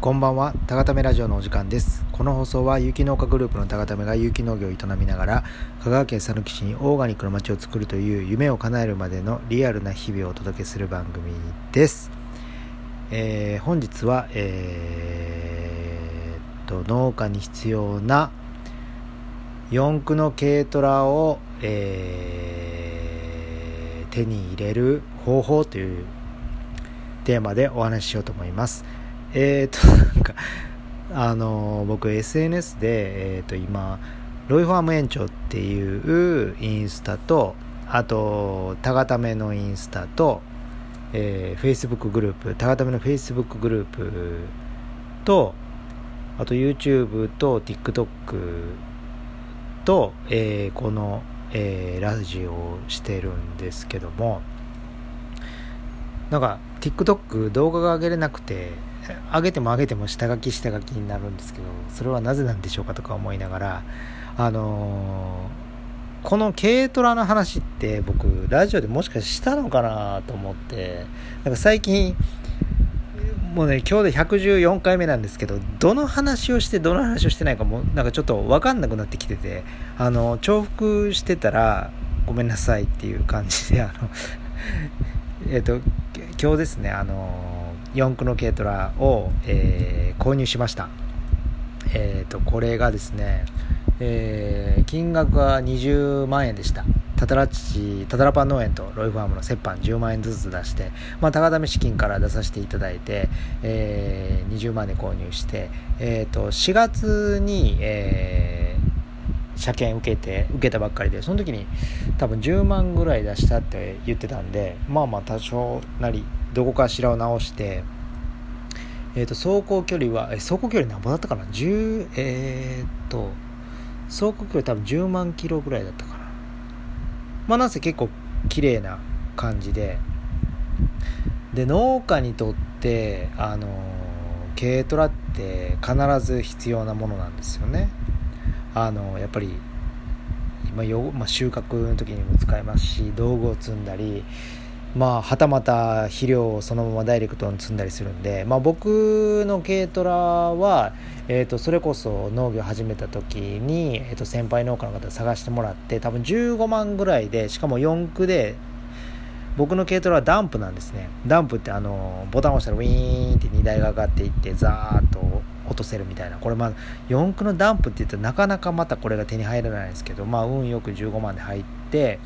こんばんは、たがためラジオのお時間です。この放送は有機農家グループのたがためが有機農業を営みながら、香川県佐野基市にオーガニックの街を作るという夢を叶えるまでのリアルな日々をお届けする番組です。えー、本日は、えー、と、農家に必要な四駆の軽トラを、えー、手に入れる方法というテーマでお話ししようと思います。えっ、と、なんか、あの、僕 SNS で、えっ、と、今、ロイファーム園長っていうインスタと、あと、タガタメのインスタと、えー、Facebook グループ、タガタメの Facebook グループと、あと YouTube と TikTok と、えー、この、えー、ラジオをしてるんですけども、なんか TikTok 動画が上げれなくて上げても上げても下書き下書きになるんですけどそれはなぜなんでしょうかとか思いながらあのー、この軽トラの話って僕ラジオでもしかしたのかなと思ってなんか最近もうね今日で114回目なんですけどどの話をしてどの話をしてないかもなんかちょっと分かんなくなってきててあの重複してたらごめんなさいっていう感じであのえっ、と今日ですねあの四駆の軽トラを、えー、購入しました。えっ、とこれがですね、えー、金額は20万円でした。タタラチタタラパン農園とロイファームの折半10万円ずつ出して、まあ、高試資金から出させていただいて、えー、20万で購入して、えーと、と4月に、えー車検受けて受けたばっかりでその時に多分10万ぐらい出したって言ってたんでまあまあ多少なりどこかしらを直してえーと、走行距離はえ走行距離何ぼだったかな？10えっ、と走行距離多分10万キロぐらいだったかな。まあなんせ結構綺麗な感じで。で農家にとってあの軽トラって必ず必要なものなんですよね。あのやっぱり今よ、まあ、収穫の時にも使えますし道具を積んだりまあはたまた肥料をそのままダイレクトに積んだりするんで、まあ、僕の軽トラは、えー、とそれこそ農業始めた時に、えー、と先輩農家の方探してもらって多分15万ぐらいでしかも4駆で僕の軽トラはダンプなんですね。ダンプってあのボタンを押したらウィーンって荷台が上がっていってザーッと落とせるみたいな。これまあ4駆のダンプって言ったらなかなかまたこれが手に入らないんですけどまあ運よく15万で入って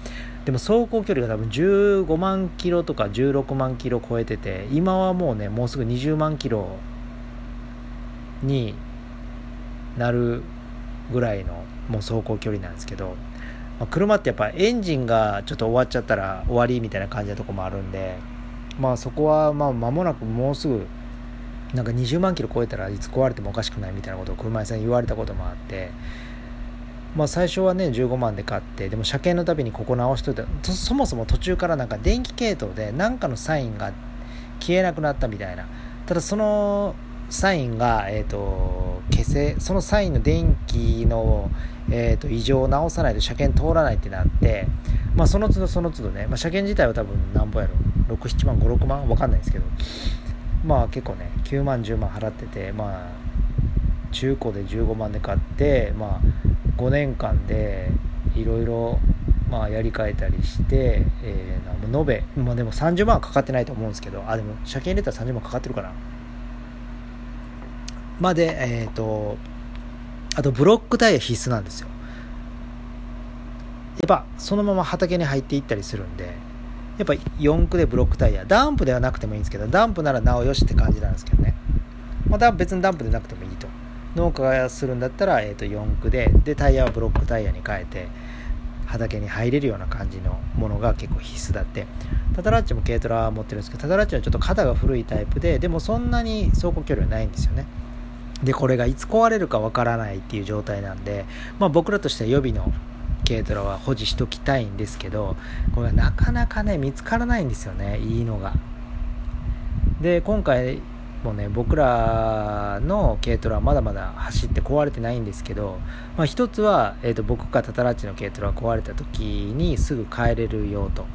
でも走行距離が多分15万キロとか16万キロ超えてて今はもうねもうすぐ20万キロになるぐらいのもう走行距離なんですけど、まあ、車ってやっぱエンジンがちょっと終わっちゃったら終わりみたいな感じなとこもあるんでまあそこはまあ間もなくもうすぐなんか20万キロ超えたらいつ壊れてもおかしくないみたいなことを車屋さんに言われたこともあってまあ最初はね15万で買ってでも車検のたびにここ直しといてそもそも途中からなんか電気系統で何かのサインが消えなくなったみたいな。ただそのサインが、えーと、消せそのサインの電気の、えーと、異常を直さないと車検通らないってなって、まあ、その都度その都度ね、まあ、車検自体は多分なんぼやろ？67万56万？分かんないですけど。まあ結構ね9万10万払っててまあ中古で15万で買ってまあ5年間でいろいろまあやり替えたりして、えー、延べ、まあ、でも30万はかかってないと思うんですけどあでも車検入れたら30万かかってるかな。までえっ、ー、とあとブロックタイヤ必須なんですよ。やっぱそのまま畑に入っていったりするんでやっぱ4駆でブロックタイヤダンプではなくてもいいんですけどダンプならなおよしって感じなんですけどね。また別にダンプでなくてもいいと。農家がするんだったら、えー、と4駆ででタイヤはブロックタイヤに変えて畑に入れるような感じのものが結構必須だって。タタラッチも軽トラ持ってるんですけどタタラッチはちょっと肩が古いタイプででもそんなに走行距離はないんですよね。でこれがいつ壊れるかわからないっていう状態なんで、まあ、僕らとしては予備の軽トラは保持しときたいんですけどこれがなかなかね見つからないんですよねいいのが。で今回もね僕らの軽トラはまだまだ走って壊れてないんですけど、まあ、一つは、えーと、僕かタタラッチの軽トラが壊れた時にすぐ帰れるよと。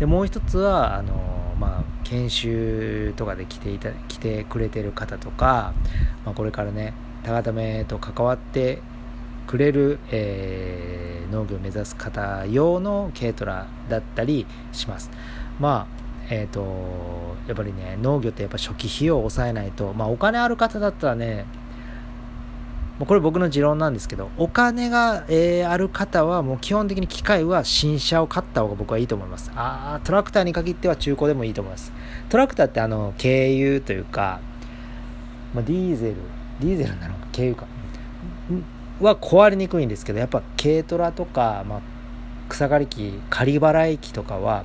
でもう一つはあの、まあ、研修とかで来ていた来てくれてる方とか、まあ、これからね高ためと関わってくれる、えー、農業を目指す方用の軽トラだったりします。まあえーと、やっぱりね農業ってやっぱ初期費用を抑えないと、まあ、お金ある方だったらねこれ僕の持論なんですけどお金が、えー、ある方はもう基本的に機械は新車を買った方が僕はいいと思います。あトラクターに限っては中古でもいいと思います。トラクターってあの軽油というか、まあ、ディーゼルディーゼルなのか軽油か。は壊れにくいんですけどやっぱ軽トラとか、まあ、草刈り機仮払い機とかは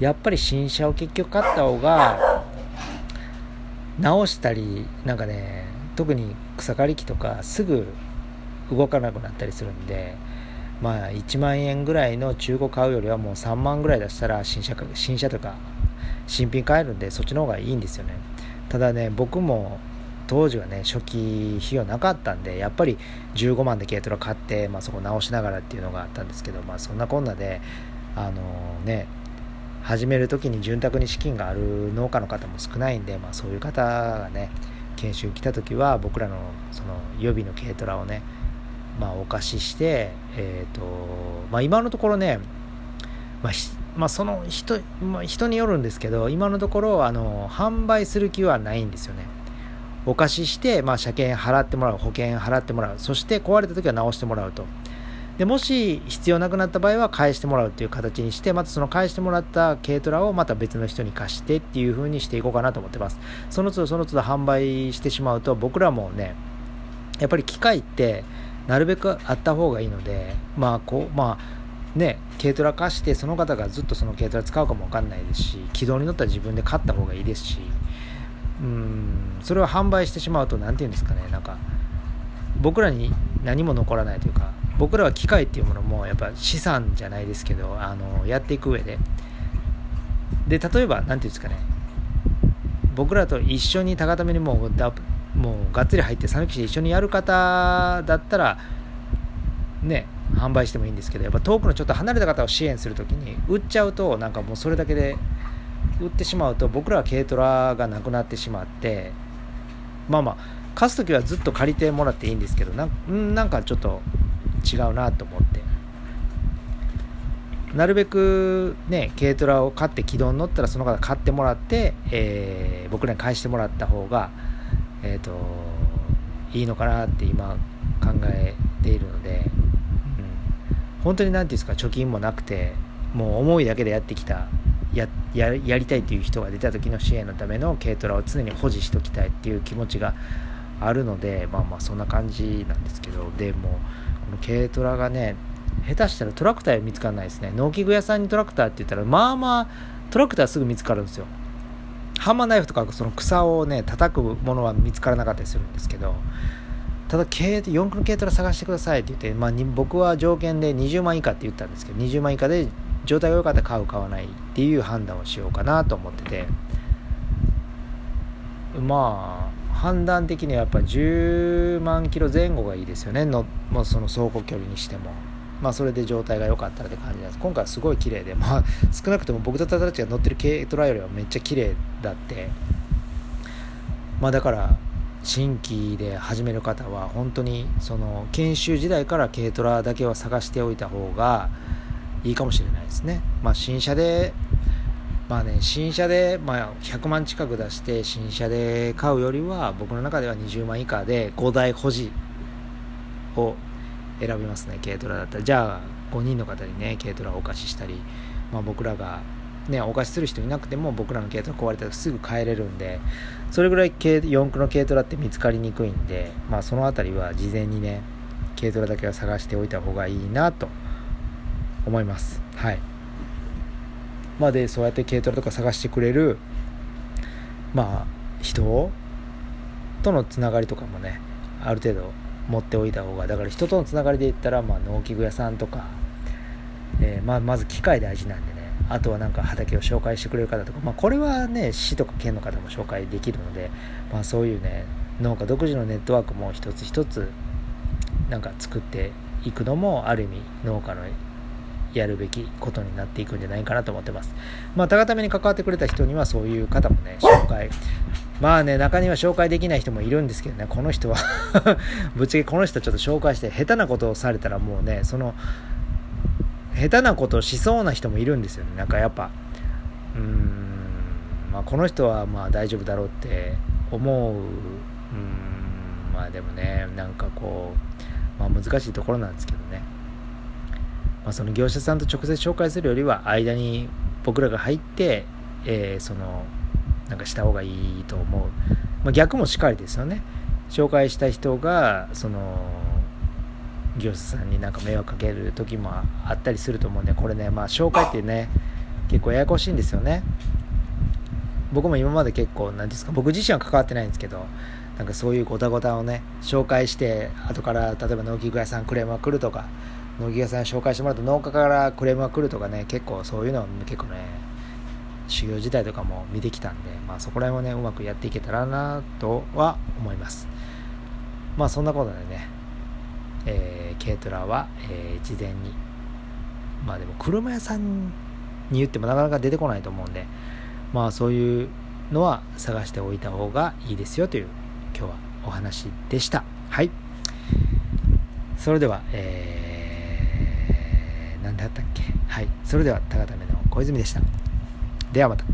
やっぱり新車を結局買った方が直したりなんかね特に草刈り機とかすぐ動かなくなったりするんでまあ1万円ぐらいの中古買うよりはもう3万ぐらい出したら新車新車とか新品買えるんでそっちの方がいいんですよね。ただね僕も当時はね初期費用なかったんでやっぱり15万で軽トラ買って、まあ、そこ直しながらっていうのがあったんですけどまあそんなこんなであのね始める時に潤沢に資金がある農家の方も少ないんで、まあ、そういう方がね研修来た時は僕らのその予備の軽トラをね、まあ、お貸しして、えーとまあ、今のところね、まあまあ、その人,、まあ、人によるんですけど今のところあの販売する気はないんですよね。お貸しして、まあ、車検払ってもらう保険払ってもらう。そして壊れた時は直してもらうと。でもし必要なくなった場合は返してもらうっていう形にしてまたその返してもらった軽トラをまた別の人に貸してっていう風にしていこうかなと思ってます。その都度その都度販売してしまうと僕らもねやっぱり機械ってなるべくあった方がいいのでまあこうまあね軽トラ貸してその方がずっとその軽トラ使うかも分かんないですし軌道に乗ったら自分で買った方がいいですしうん。それを販売してしまうと何て言うんですかね。なんか僕らに何も残らないというか僕らは機械っていうものもやっぱ資産じゃないですけどあのやっていく上で。で例えば何て言うんですかね。僕らと一緒に高ためにもうだもうがっつり入って讃岐市で一緒にやる方だったらね販売してもいいんですけどやっぱ遠くのちょっと離れた方を支援する時に売っちゃうとなんかもうそれだけで売ってしまうと僕らは軽トラがなくなってしまってまあまあ貸す時はずっと借りてもらっていいんですけどなんなんかちょっと違うなと思って。なるべくね軽トラを買って軌道に乗ったらその方買ってもらって、えー、僕らに返してもらった方がえっ、ー、といいのかなって今考えているので、うん、本当に何て言うんですか貯金もなくてもう思いだけでやってきたややりたいという人が出た時の支援のための軽トラを常に保持しておきたいっていう気持ちがあるのでまあまあそんな感じなんですけどでもこの軽トラがね下手したらトラクター見つからないですね。農機具屋さんにトラクターって言ったらまあまあトラクターすぐ見つかるんですよ。ハンマーナイフとかその草をね叩くものは見つからなかったりするんですけどただ軽4駆の軽トラ探してくださいって言って、まあ、僕は条件で20万以下って言ったんですけど20万以下で状態が良かったら買う買わないっていう判断をしようかなと思ってて。まあ判断的にはやっぱ10万キロ前後がいいですよね。の、まあ、その走行距離にしても。まあ、それで状態が良かったらって感じなんです。今回はすごい綺麗で、まあ、少なくとも僕たちが乗ってる軽トラよりはめっちゃ綺麗だって。まあだから新規で始める方は本当にその研修時代から軽トラだけは探しておいた方がいいかもしれないですね。まあ、新車でまあね、新車で、まあ、100万近く出して新車で買うよりは僕の中では20万以下で5台保持を選びますね軽トラだったらじゃあ5人の方にね軽トラをお貸ししたり、まあ、僕らがねお貸しする人いなくても僕らの軽トラ壊れたらすぐ帰れるんでそれぐらい四駆の軽トラって見つかりにくいんで、まあ、その辺りは事前にね軽トラだけは探しておいた方がいいなと思います。はい。までそうやって軽トラとか探してくれるまあ人とのつながりとかもねある程度持っておいた方がだから人とのつながりで言ったら、まあ、農機具屋さんとか、えー、まあ、まず機械大事なんでねあとはなんか畑を紹介してくれる方とか、まあ、これはね市とか県の方も紹介できるので、まあ、そういうね農家独自のネットワークも一つ一つなんか作っていくのもある意味農家のやるべきことになっていくんじゃないかなと思ってます。まあ、高ために関わってくれた人にはそういう方もね、紹介。まあね、中には紹介できない人もいるんですけどね、この人は ぶっちゃけこの人ちょっと紹介して、下手なことをされたらもうね、その、下手なことをしそうな人もいるんですよね。なんかやっぱ、うん、まあ、この人はまあ大丈夫だろうって思う、うん、まあでもね、なんかこう、まあ難しいところなんですけどね。まあ、その業者さんと直接紹介するよりは間に僕らが入って、えー、そのなんかした方がいいと思う、まあ、逆もしっかりですよね。紹介した人がその業者さんになんか迷惑かける時もあったりすると思うんでこれねまあ紹介ってね結構ややこしいんですよね。僕も今まで結構何ですか僕自身は関わってないんですけどなんかそういうごたごたをね紹介して後から例えば農機具屋さんクレームが来るとか農機屋さん紹介してもらうと農家からクレームが来るとかね結構そういうのは結構ね修行時代とかも見てきたんで、まあ、そこら辺をねうまくやっていけたらなとは思います。まあそんなことでね、えー、軽トラは、えー、事前にまあでも車屋さんに言ってもなかなか出てこないと思うんでまあそういうのは探しておいた方がいいですよという今日はお話でした。はい。それでは、えー何だったっけ？はい。それでは高ための小泉でした。ではまた。